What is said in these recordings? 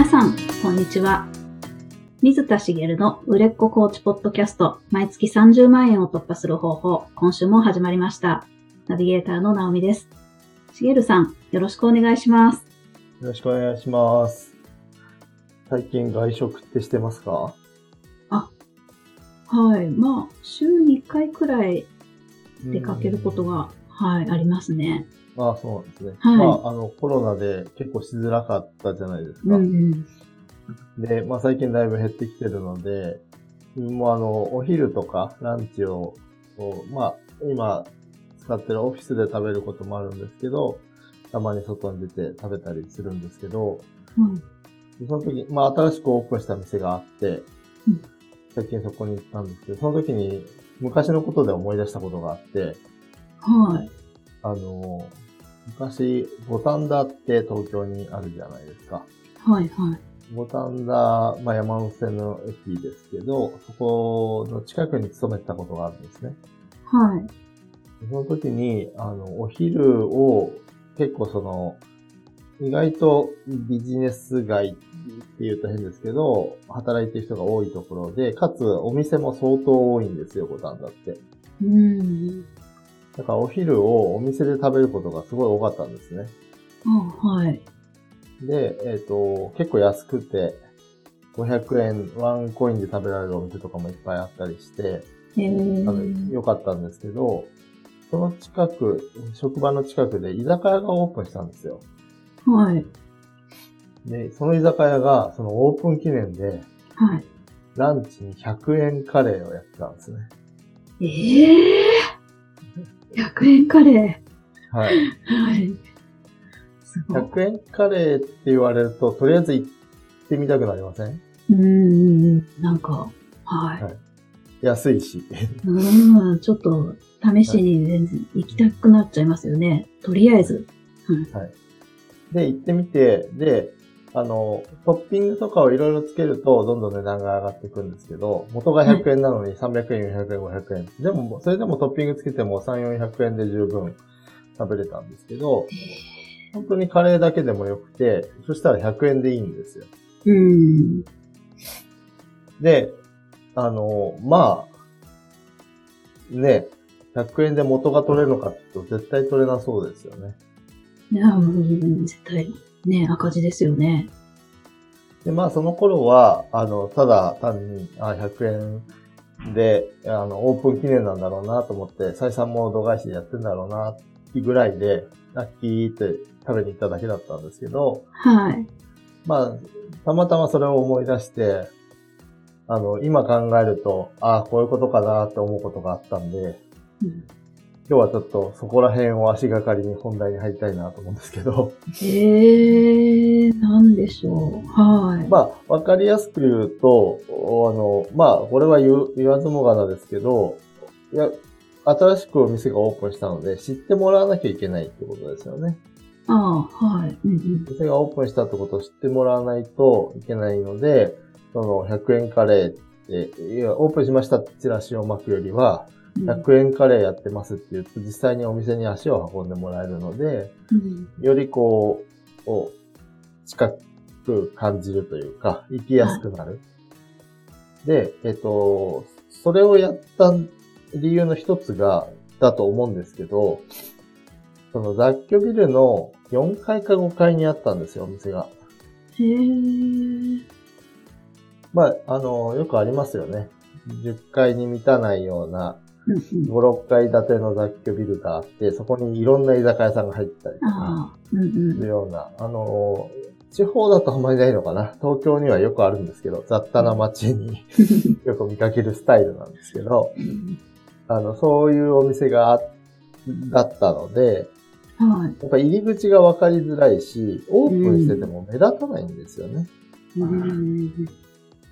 皆さん、こんにちは。水田茂の売れっ子コーチポッドキャスト、毎月30万円を突破する方法、今週も始まりました。ナビゲーターの直美です。茂さん、よろしくお願いします。よろしくお願いします。最近外食ってしてますか？はい。まあ、週に1回くらい出かけることが、はい、ありますね。ああ、そうなんですね。はいまあ、あの、コロナで結構しづらかったじゃないですか。うんうん。で、まあ最近だいぶ減ってきてるので、もうあの、お昼とかランチを、まあ、今使ってるオフィスで食べることもあるんですけど、たまに外に出て食べたりするんですけど、うんその時、まあ新しくオープンした店があってうん、最近そこに行ったんですけど、その時に昔のことで思い出したことがあって、はい。あの、昔、五反田って東京にあるじゃないですか。はい、はい。五反田、まあ、山手線の駅ですけど、そこの近くに勤めてたことがあるんですね。はい。その時に、あの、お昼を結構その、意外とビジネス街って言うと変ですけど、働いてる人が多いところで、かつお店も相当多いんですよ、五反田って。うん。だからお昼をお店で食べることがすごい多かったんですね。あ、はい。で、えっ、と、結構安くて、500円、ワンコインで食べられるお店とかもいっぱいあったりして、えー、良かったんですけど、その近く、職場の近くで居酒屋がオープンしたんですよ。はい。で、その居酒屋が、そのオープン記念で、はい。ランチに100円カレーをやってたんですね。ええー、100円カレはい。ー。はい。すごい。100円カレーって言われると、とりあえず行ってみたくなりません？うーん、なんか、はい。はい安いし。うん、ちょっと、試しに全然行きたくなっちゃいますよね。とりあえず。で、行ってみて、で、あの、トッピングとかをいろいろつけると、どんどん値段が上がっていくんですけど、元が100円なのに300円、400円、500円。でも、それでもトッピングつけても3、400円で十分食べれたんですけど、本当にカレーだけでもよくて、そしたら100円でいいんですよ。うん。で、あの、まあ、ね、100円で元が取れるのかって言うと絶対取れなそうですよね。いや、うん、絶対、ね、赤字ですよね。で、まあその頃は、あの、ただ単に、あ、100円で、あの、オープン記念なんだろうなと思って、採算も度外視でやってんだろうな、ぐらいで、ラッキーって食べに行っただけだったんですけど、はい。まあ、たまたまそれを思い出して、あの、今考えると、ああ、こういうことかなって思うことがあったんで、うん今日はちょっとそこら辺を足がかりに本題に入りたいなと思うんですけど、ええー、なんでしょう。はい。まあ、わかりやすく言うと、あの、まあ、これは言わずもがなですけど、いや、新しくお店がオープンしたので、知ってもらわなきゃいけないってことですよね。ああ、はい。うんうん。店がオープンしたってことを知ってもらわないといけないので、その100円カレーって、いや、オープンしましたってチラシを巻くよりは、100円カレーやってますって言うと、実際にお店に足を運んでもらえるので、うんよりこう、こう近く感じるというか、行きやすくなる。で、えっと、それをやった理由の一つが、だと思うんですけど、その雑居ビルの4階か5階にあったんですよ、お店が。へえ。まあ、あの、よくありますよね。10階に満たないような5、6階建ての雑居ビルがあって、そこにいろんな居酒屋さんが入ってたりとか。ああ、うんうんする。ような、あの、地方だとあんまりないのかな。東京にはよくあるんですけど、雑多な街によく見かけるスタイルなんですけど、あの、そういうお店があ、だったので、はい。やっぱ入り口が分かりづらいし、オープンしてても目立たないんですよね。うん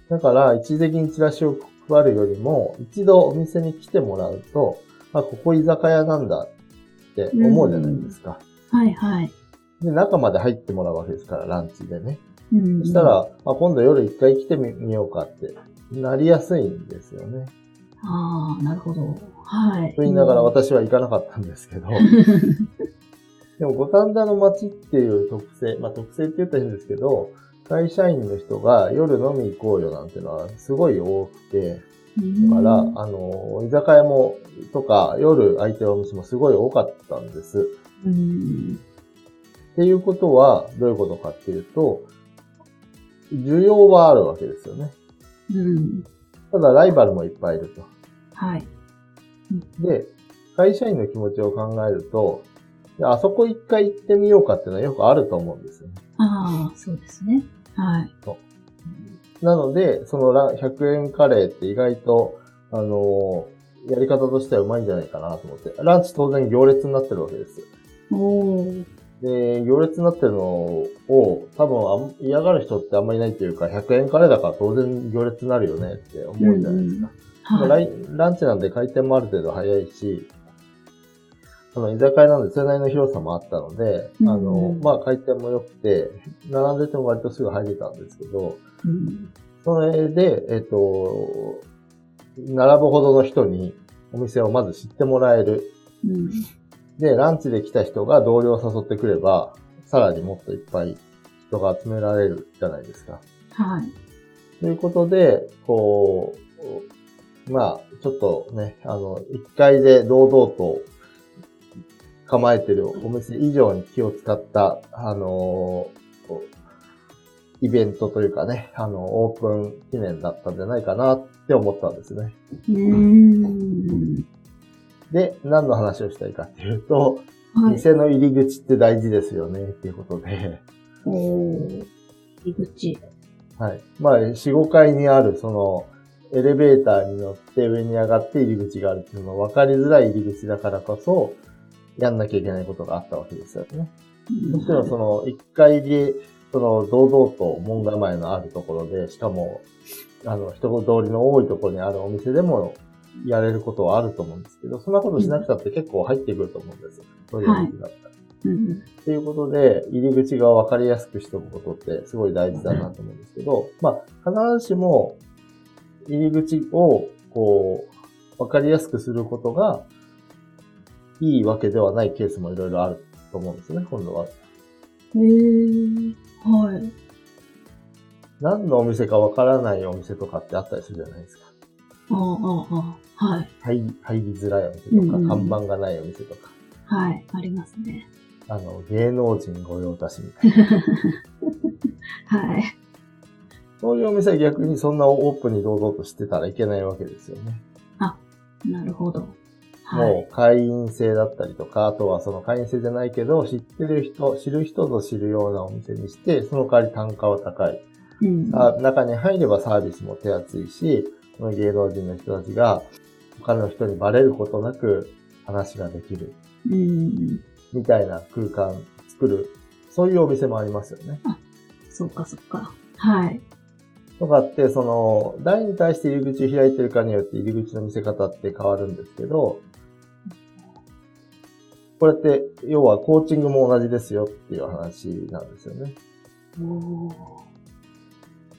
だから、一時的にチラシを配るよりも、一度お店に来てもらうと、あ、ここ居酒屋なんだって思うじゃないですか。はいはい。で、中まで入ってもらうわけですから、ランチでね。うんそした、ら、あ、今度夜一回来てみようかって、なりやすいんですよね。ああ、なるほど。はい。と言いながら私は行かなかったんですけど、でも五反田の街っていう特性、まあ特性って言ったら変ですけど、会社員の人が夜飲み行こうよなんてのはすごい多くて、だから、あの、居酒屋も、とか、夜空いてるお店もすごい多かったんです。うん。っていうことは、どういうことかっていうと、需要はあるわけですよね。うん。ただ、ライバルもいっぱいいると。はい。で、会社員の気持ちを考えると、あそこ一回行ってみようかっていうのはよくあると思うんですよね。ああ、そうですね。はい。なので、そのラ100円カレーって意外と、あのーやり方としてはうまいんじゃないかなと思って。ランチ当然行列になってるわけです。おー。で、行列になってるのを多分嫌がる人ってあんまりいないというか、100円カレーだから当然行列になるよねって思うじゃないですか。まあラはい。イランチなんで回転もある程度早いし、その居酒屋なんでそれなりの広さもあったので、うんあの、まあ回転も良くて、並んでても割とすぐ入れたんですけど、うん。それで、えっ、と、並ぶほどの人にお店をまず知ってもらえる。うん。で、ランチで来た人が同僚を誘ってくれば、さらにもっといっぱい人が集められるじゃないですか。はい。ということで、こう、まあ、ちょっとね、あの、一階で堂々と構えてるお店以上に気を使った、あのこうイベントというかね、あの、オープン記念だったんじゃないかなって思ったんですね。で、何の話をしたいかっていうと、はい。店の入り口って大事ですよねっていうことで。入り口。はい。まあ、4、5階にある、その、エレベーターに乗って上に上がって入り口があるっていうのは分かりづらい入り口だからこそ、やんなきゃいけないことがあったわけですよね。もちろんその、1階で、その、堂々と門構えのあるところで、しかも、あの、人通りの多いところにあるお店でも、やれることはあると思うんですけど、そんなことしなくたって結構入ってくると思うんですよ。そういうお店だったら。うん。っていうことで、入り口が分かりやすくしておくことってすごい大事だなと思うんですけど、まあ、必ずしも、入り口を、こう、分かりやすくすることが、いいわけではないケースもいろいろあると思うんですね、今度は。へー。はい。何のお店か分からないお店とかってあったりするじゃないですか。ああ、ああ、はい。入り入りづらいお店とか、うんうん看板がないお店とか、はい。ありますね。あの、芸能人御用達みたいな。はい。そういうお店は逆にそんなオープンに堂々としてたらいけないわけですよね。なるほど。はい。もう会員制だったりとか、あとはその会員制じゃないけど、知ってる人、知る人ぞ知るようなお店にして、その代わり単価は高い。うん。あ中に入ればサービスも手厚いし、その芸能人の人たちが他の人にバレることなく話ができるうん。みたいな空間作る、そういうお店もありますよね。そうか、そうか。はい。とかって、その、誰に対して入り口を開いてるかによって入り口の見せ方って変わるんですけど、これって、要はコーチングも同じですよっていう話なんですよね。おー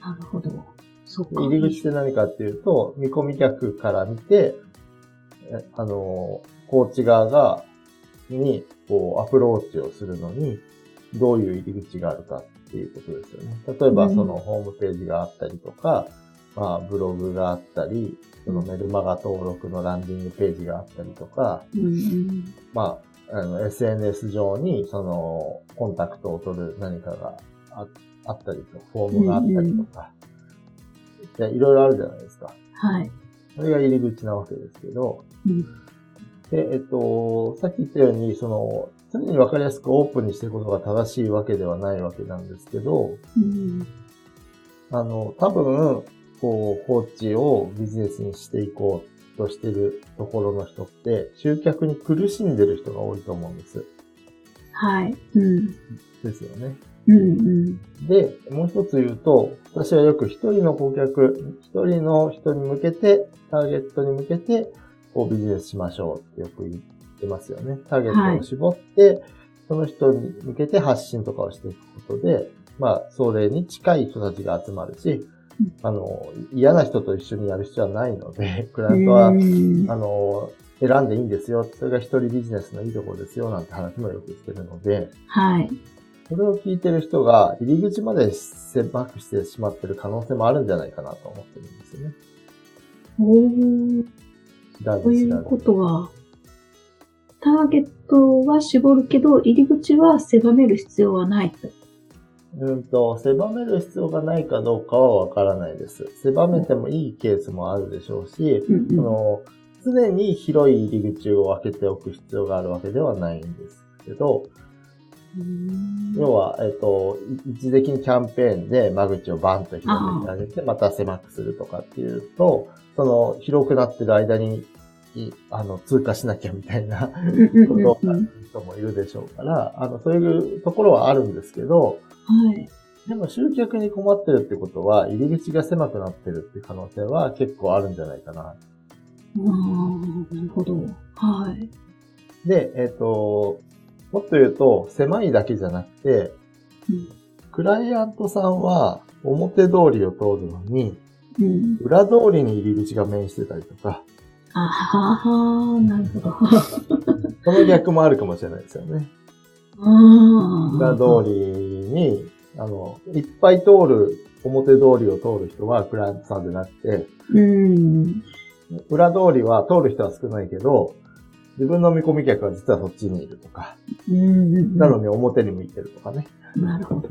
なるほど。そうか。入り口って何かっていうと、見込み客から見て、えあの、コーチ側が、に、こう、アプローチをするのに、どういう入り口があるかっていうことですよね。例えば、うんその、ホームページがあったりとか、まあ、ブログがあったり、そのメルマガ登録のランディングページがあったりとか、うんうん。まあ、あの、SNS 上に、その、コンタクトを取る何かがああったりと、フォームがあったりとか、でいろいろあるじゃないですか。はい。それが入り口なわけですけど、うん。で、えっと、さっき言ったように、その、常にわかりやすくオープンにしていくことが正しいわけではないわけなんですけど、うん。あの、多分、こう、コーチをビジネスにしていこうとしてるところの人って、集客に苦しんでる人が多いと思うんです。はい。うん。ですよね。うんうん。で、もう一つ言うと、私はよく一人の顧客、一人の人に向けて、ターゲットに向けて、こうビジネスしましょうってよく言ってますよね。ターゲットを絞って、その人に向けて発信とかをしていくことで、まあ、それに近い人たちが集まるしうん、あの、嫌な人と一緒にやる必要はないので、クライアントはう、んあの、選んでいいんですよ。それが一人ビジネスのいいところですよ、なんて話もよくしてるので、はい。それを聞いてる人が入り口まで狭くしてしまってる可能性もあるんじゃないかなと思ってるんですよね。おー。知らずという。ことは、ターゲットは絞るけど、入り口は狭める必要はないと。うんと、狭める必要がないかどうかはわからないです。狭めてもいいケースもあるでしょうし、うんその常に広い入り口を分けておく必要があるわけではないんですけど、うん。要は、えっ、と、い一時的にキャンペーンで間口をバンと広げてあげて、また狭くするとかっていうと、その広くなってる間に、いあの、通過しなきゃみたいなことを人もいるでしょうから、あの、そういうところはあるんですけど、はい。でも集客に困ってるってことは、入り口が狭くなってるっていう可能性は結構あるんじゃないかな。ああ、なるほど。はい。で、えっ、と、もっと言うと、狭いだけじゃなくて、うんクライアントさんは表通りを通るのに、うん。裏通りに入り口が面してたりとか、あはは、なるほど。その逆もあるかもしれないですよね。ああ。裏通りに、あの、いっぱい通る、表通りを通る人はクライアントさんでなくて、うん。裏通りは通る人は少ないけど、自分の見込み客は実はそっちにいるとか、うん。なのに表に向いてるとかね。なるほど。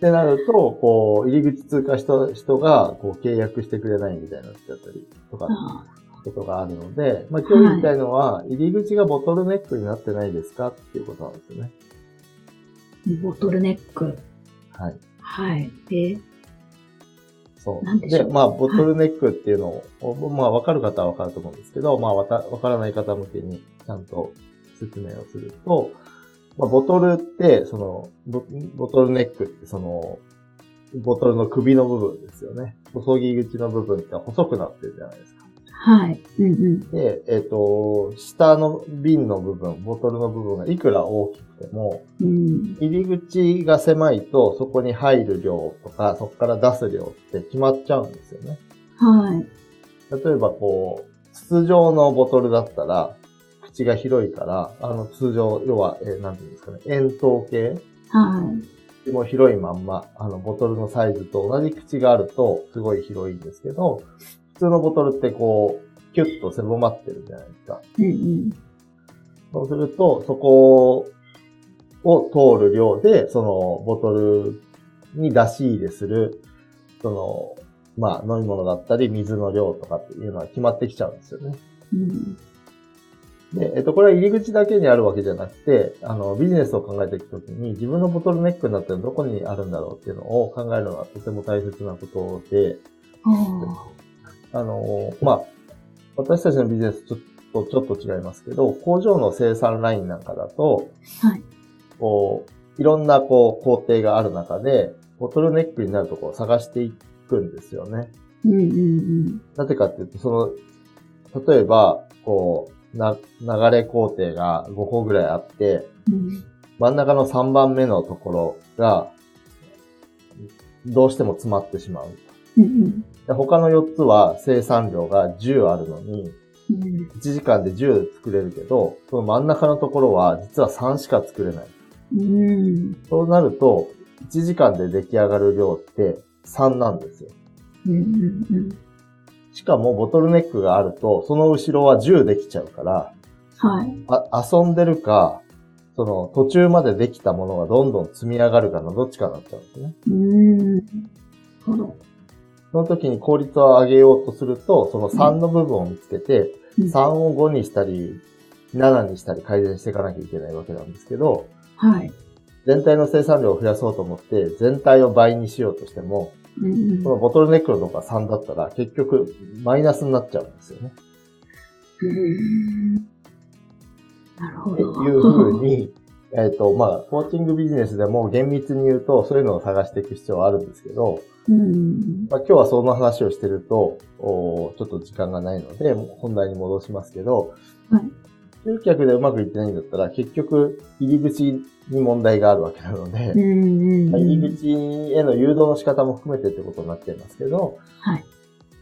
ってなると、こう、入り口通過した人が、こう、契約してくれないみたいになっちゃったりとか、あことがあるので、まあ、今日言いたいのは、入り口がボトルネックになってないですかっていうことなんですよね。ーボトルネック。はい。はい。で、そう。でしょうまあ、ボトルネックっていうのを、まあ、わかる方はわかると思うんですけど、まあ、わた、わからない方向けにちゃんと説明をすると、まあ、ボトルって、そのボ、ボトルネックって、その、ボトルの首の部分ですよね。注ぎ口の部分って細くなってるじゃないですか。はい。うんうん。で、えっ、と、下の瓶の部分、ボトルの部分がいくら大きくても、うん。入り口が狭いと、そこに入る量とか、そこから出す量って決まっちゃうんですよね。はい。例えばこう、筒状のボトルだったら、口が広いから、あの通常、要は、えーなんていうんですかね、円筒形はい。も広いまんま、あの、ボトルのサイズと同じ口があると、すごい広いんですけど、普通のボトルってこう、キュッと狭まってるじゃないですか。うんうん。そうすると、そこを通る量で、そのボトルに出し入れする、その、まあ、飲み物だったり、水の量とかっていうのは決まってきちゃうんですよね。うん。で、えっと、これは入り口だけにあるわけじゃなくて、あの、ビジネスを考えていくときに、自分のボトルネックになってるのどこにあるんだろうっていうのを考えるのがとても大切なことで、ああの、まあ、私たちのビジネスちょっと、ちょっと違いますけど、工場の生産ラインなんかだと、あ。はい。こう、いろんなこう、工程がある中で、ボトルネックになるところを探していくんですよね。うんうんうん。なぜかっていうと、その、例えば、こう、な、流れ工程が5個ぐらいあって、うん真ん中の3番目のところが、どうしても詰まってしまう。うんで他の4つは生産量が10あるのに、うん1時間で10作れるけど、その真ん中のところは実は3しか作れない。そうなると、1時間で出来上がる量って3なんですよ。しかもボトルネックがあると、その後ろは10できちゃうから、はい。あ遊んでるか、その途中までできたものがどんどん積み上がるかのどっちかになっちゃうんですね。うん。なるほど。その時に効率を上げようとすると、その3の部分を見つけて、うん3を5にしたり、7にしたり改善していかなきゃいけないわけなんですけど、はい。全体の生産量を増やそうと思って、全体を倍にしようとしても、うんうんこのボトルネックのとこが3だったら、結局、マイナスになっちゃうんですよね。うんなるほっていど。う風に、えっ、と、まあ、コーチングビジネスでも厳密に言うと、そういうのを探していく必要はあるんですけど、うん。まあ、今日はその話をしてると、おちょっと時間がないので、本題に戻しますけど、はい集客でうまくいってないんだったら、結局、入り口に問題があるわけなので、入り口への誘導の仕方も含めてってことになっちゃいますけど、はい。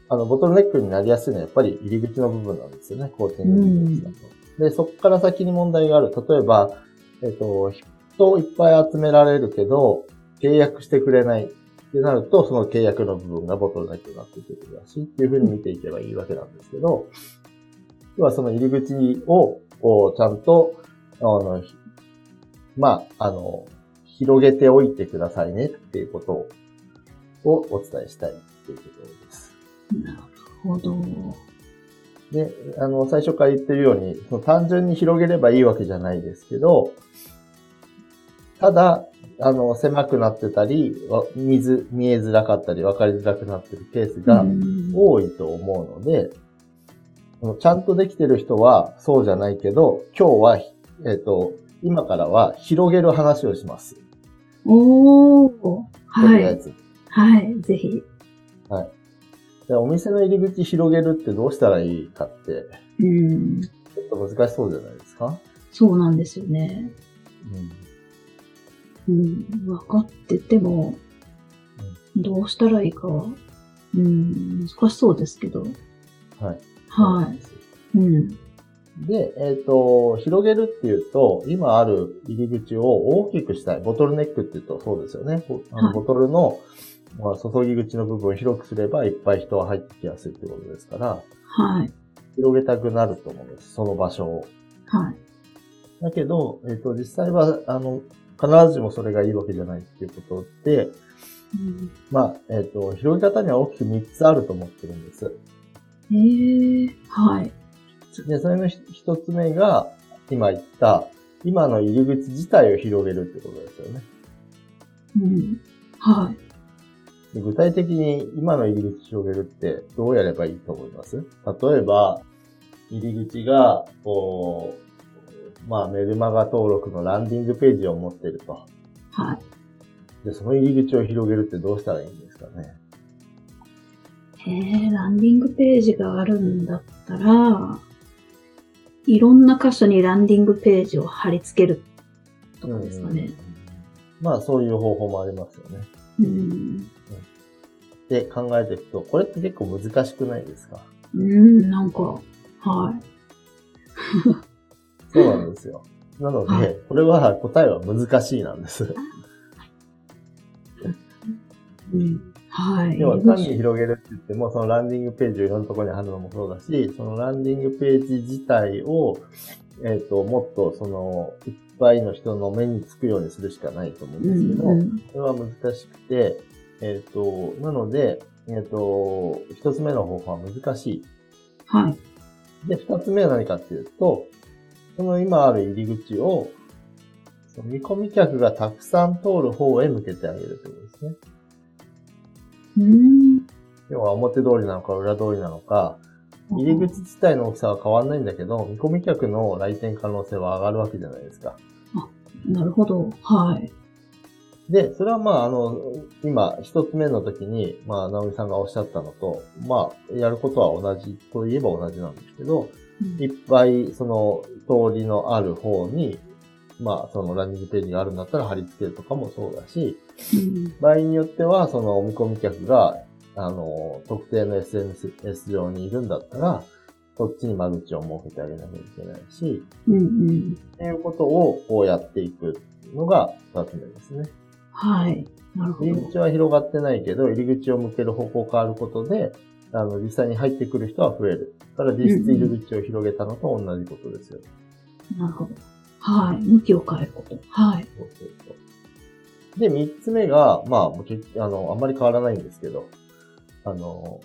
あの、ボトルネックになりやすいのはやっぱり入り口の部分なんですよね、コーチングビジネスだと。で、そこから先に問題がある。例えば、えっ、と、人をいっぱい集められるけど、契約してくれないってなると、その契約の部分がボトルネックになってくるらしいっていうふうに見ていけばいいわけなんですけど、要はその入り口を、こう、ちゃんと、あの、まあ、あの、広げておいてくださいねっていうことををお伝えしたいっていうところです。なるほど。で、あの、最初から言ってるように、その単純に広げればいいわけじゃないですけど、ただ、あの、狭くなってたり、水、見えづらかったり、分かりづらくなってるケースが多いと思うので、ちゃんとできてる人はそうじゃないけど、今日は、えっ、ー、と、今からは広げる話をします。おー。はい。はい、ぜひ。はい。でお店の入り口広げるってどうしたらいいかって、うん。ちょっと難しそうじゃないですか？そうなんですよね。うん。うん、分かってても、どうしたらいいかは、うん、難しそうですけど。はい。はい。うん。で、えっ、ー、と、広げるっていうと、今ある入り口を大きくしたい。ボトルネックって言うとそうですよね。あのボトルの、まあ、注ぎ口の部分を広くすればいっぱい人は入ってきやすいってことですから、はい。広げたくなると思うんです。その場所を。はい。だけど、えっ、ー、と、実際は、あの、必ずしもそれがいいわけじゃないっていうことで、うん、まあ、えっ、ー、と、広げ方には大きく3つあると思ってるんです。へえー、はい。で、それの一つ目が、今言った、今の入り口自体を広げるってことですよね。うん。はい。具体的に今の入り口広げるってどうやればいいと思います？例えば、入り口が、こう、まあメルマガ登録のランディングページを持ってると。はい。で、その入り口を広げるってどうしたらいいんですかね？えー、ランディングページがあるんだったら、いろんな箇所にランディングページを貼り付けるとかですかね。まあそういう方法もありますよね。うん。で考えていくと、これって結構難しくないですか？うん、なんか、はい。そうなんですよ。なので、はい、これは答えは難しいなんです。うん、はい。要は単に広げるって言っても、そのランディングページをいろんなところに貼るのもそうだし、そのランディングページ自体を、えっ、ー、と、もっとその、いっぱいの人の目につくようにするしかないと思うんですけど、うんうん、それは難しくて、えっ、ー、と、なので、えっ、ー、と、一つ目の方法は難しい。はい。で、二つ目は何かっていうと、その今ある入り口を、見込み客がたくさん通る方へ向けてあげるということですね。うん。要は表通りなのか裏通りなのか、入り口自体の大きさは変わんないんだけど、見込み客の来店可能性は上がるわけじゃないですか。あ、なるほど。はい。で、それはまあ、あの、今、一つ目の時に、まあ、直美さんがおっしゃったのと、まあ、やることは同じといえば同じなんですけど、うん、いっぱい、その、通りのある方に、まあ、そのランニングページがあるんだったら貼り付けるとかもそうだし、うん、場合によっては、その、お見込み客が、あの、特定の SNS 上にいるんだったら、そっちに間口を設けてあげなきゃいけないし、うんうん、っていうことをこうやっていくのが二つ目ですね。はい。なるほど。入り口は広がってないけど、入り口を向ける方向変わることで、あの、実際に入ってくる人は増える。だから実質入り口を広げたのと同じことですよ。うん、なるほど。はい。向きを変えること。はい。そうそうそう。で、三つ目が、まあ、あの、あんまり変わらないんですけど、あの、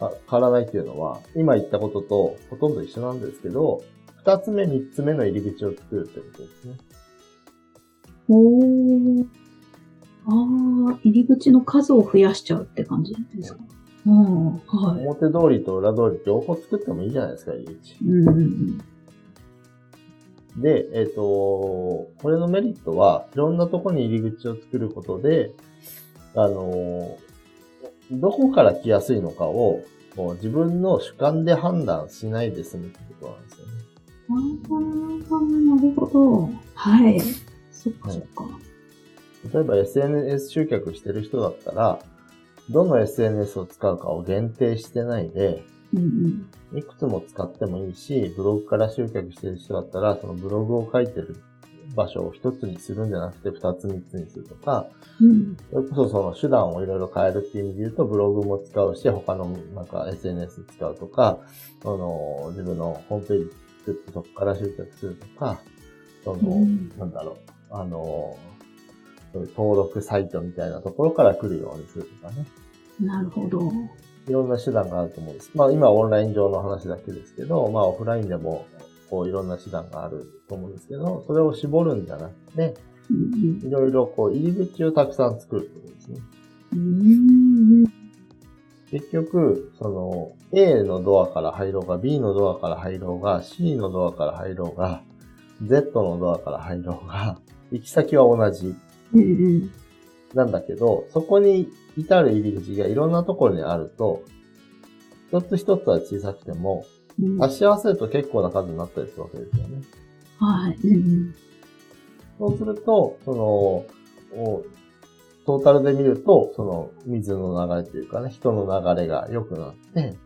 あ変わらないっていうのは、今言ったこととほとんど一緒なんですけど、二つ目、三つ目の入り口を作るってことですね。おー。ああ、入り口の数を増やしちゃうって感じですか？うん、はい。表通りと裏通り両方作ってもいいじゃないですか、入り口。うんうんうんで、えっ、ー、と、これのメリットは、いろんなとこに入り口を作ることで、あの、どこから来やすいのかを、もう自分の主観で判断しないで済むってことなんですよね。なるほど。はい。そっかそっか。例えば SNS 集客してる人だったら、どの SNS を使うかを限定してないで、うんうん、いくつも使ってもいいし、ブログから集客してる人だったら、そのブログを書いてる場所を一つにするんじゃなくて二つ三つにするとか、うん。それこそその手段をいろいろ変えるっていう意味で言うと、ブログも使うし、他のなんか SNS 使うとか、あの、自分のホームページ作ってそこから集客するとか、その、うんなんだろう、あの、そういう登録サイトみたいなところから来るようにするとかね。なるほど。いろんな手段があると思うんです。まあ今はオンライン上の話だけですけど、まあオフラインでもこういろんな手段があると思うんですけど、それを絞るんじゃなくて、うんいろいろこう入り口をたくさん作るってことですね。うん。結局、その A のドアから入ろうが、B のドアから入ろうが、C のドアから入ろうが、Z のドアから入ろうが、行き先は同じ。なんだけど、そこに至る入り口がいろんなところにあると、一つ一つは小さくても、うん足し合わせると結構な数になったりするわけですよね。はい。うんそうすると、その、おトータルで見ると、その水の流れというかね、人の流れが良くなって、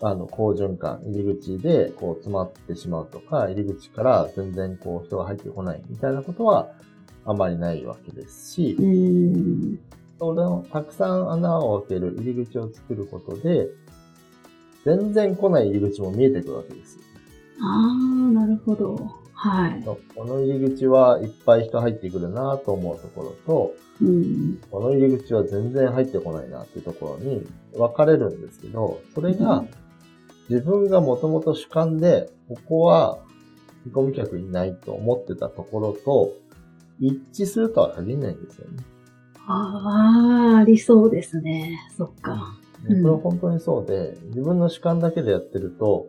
あの、好循環、入り口でこう詰まってしまうとか、入り口から全然こう人が入ってこないみたいなことはあまりないわけですしたくさん穴を開ける入り口を作ることで、全然来ない入り口も見えてくるわけです。ああ、なるほど。はい。この入り口はいっぱい人入ってくるなと思うところと、うん。この入り口は全然入ってこないなっていうところに分かれるんですけど、それが自分がもともと主観で、ここは見込み客いないと思ってたところと一致するとは限らないんですよね。ああ、ありそうですね。そっか。これは本当にそうで、自分の主観だけでやってると、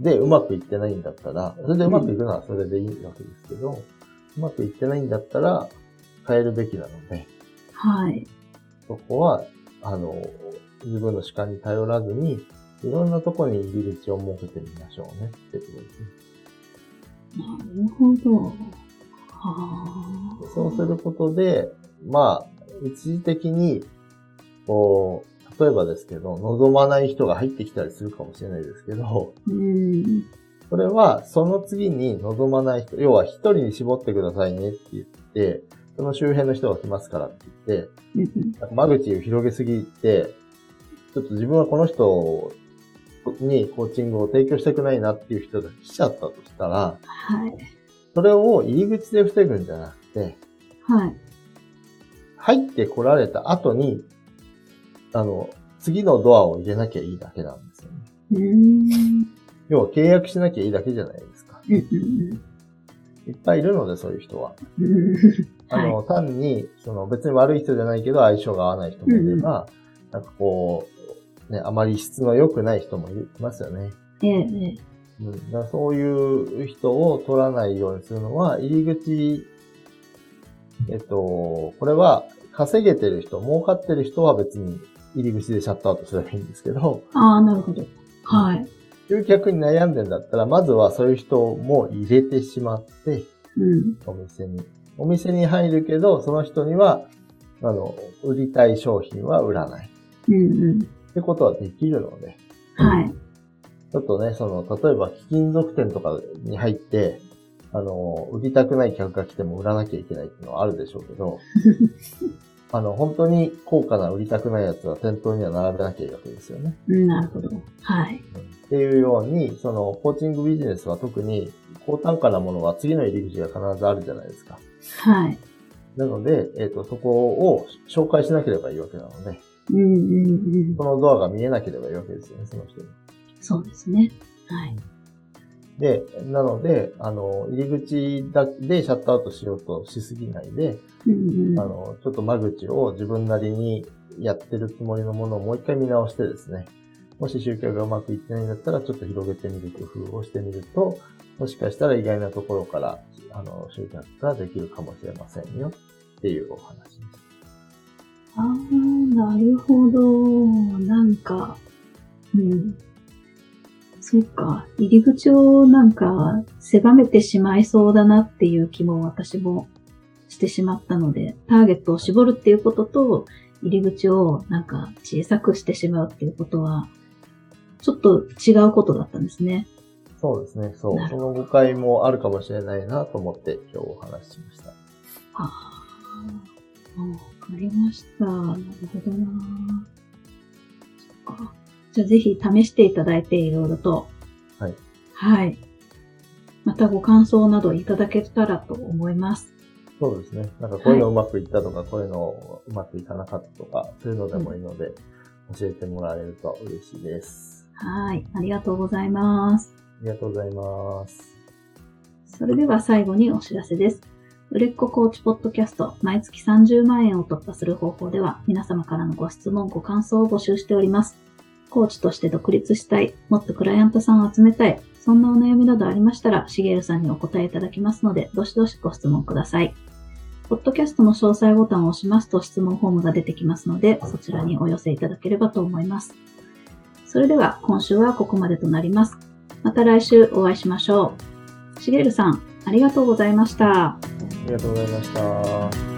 で、うまくいってないんだったら、それでうまくいくならそれでいいわけですけど、うまくいってないんだったら変えるべきなので、はい。そこは、あの、自分の主観に頼らずに、いろんなところに入り口を設けてみましょうねってことですね。なるほど。はあ。そうすることで、まあ、一時的に、こう、例えばですけど、望まない人が入ってきたりするかもしれないですけど、うん。それは、その次に望まない人、要は一人に絞ってくださいねって言って、その周辺の人が来ますからって言って、うんなんか間口を広げすぎて、ちょっと自分はこの人にコーチングを提供したくないなっていう人が来ちゃったとしたら、はい。それを入り口で防ぐんじゃなくて、はい。入って来られた後に、あの、次のドアを入れなきゃいいだけなんですよね。うん。要は契約しなきゃいいだけじゃないですか。いっぱいいるので、そういう人は。うん。あの、単に、その別に悪い人じゃないけど相性が合わない人もいれば、なんかこう、ね、あまり質の良くない人もいますよね。うん、だそういう人を取らないようにするのは、入り口、えっと、これは稼げてる人、儲かってる人は別に入り口でシャットアウトすればいいんですけど、ああ、なるほど。はい。集客に悩んでんだったら、まずはそういう人も入れてしまって、うん。お店に。お店に入るけど、その人には、あの、売りたい商品は売らない。うんうん。ってことはできるので、はい。ちょっとね、その、例えば貴金属店とかに入って、あの、売りたくない客が来ても売らなきゃいけないっていうのはあるでしょうけど、あの、本当に高価な売りたくないやつは店頭には並べなきゃいいわけですよね。うんなるほど。はい。っていうように、その、コーチングビジネスは特に高単価なものは次の入り口が必ずあるじゃないですか。はい。なので、えっ、と、そこを紹介しなければいいわけなので、うんうんうん。そのドアが見えなければいいわけですよね、その人に。そうですね。はい。で、なので、あの、入り口だでシャットアウトしようとしすぎないで、うんうん。あの、ちょっと間口を自分なりにやってるつもりのものをもう一回見直してですね、もし集客がうまくいってないんだったら、ちょっと広げてみる工夫をしてみると、もしかしたら意外なところから、あの、集客ができるかもしれませんよっていうお話です。ああ、なるほど。なんか、うん。そうか。入り口をなんか狭めてしまいそうだなっていう気も私もしてしまったので、ターゲットを絞るっていうことと、入り口をなんか小さくしてしまうっていうことは、ちょっと違うことだったんですね。そうですね。そう。その誤解もあるかもしれないなと思って今日お話ししました。ああ、わかりました。なるほどな。そっか。じゃあぜひ試していただいていろいろと。はい。はい。またご感想などいただけたらと思います。そうですね。なんかこういうのうまくいったとか、こういうのうまくいかなかったとか、そういうのでもいいので、教えてもらえると嬉しいです。はい。ありがとうございます。ありがとうございます。それでは最後にお知らせです。売れっ子コーチポッドキャスト毎月30万円を突破する方法では皆様からのご質問、ご感想を募集しております。コーチとして独立したい、もっとクライアントさんを集めたい、そんなお悩みなどありましたら、しげるさんにお答えいただきますので、どしどしご質問ください。ポッドキャストの詳細ボタンを押しますと質問フォームが出てきますので、そちらにお寄せいただければと思います。それでは今週はここまでとなります。また来週お会いしましょう。しげるさん、ありがとうございました。ありがとうございました。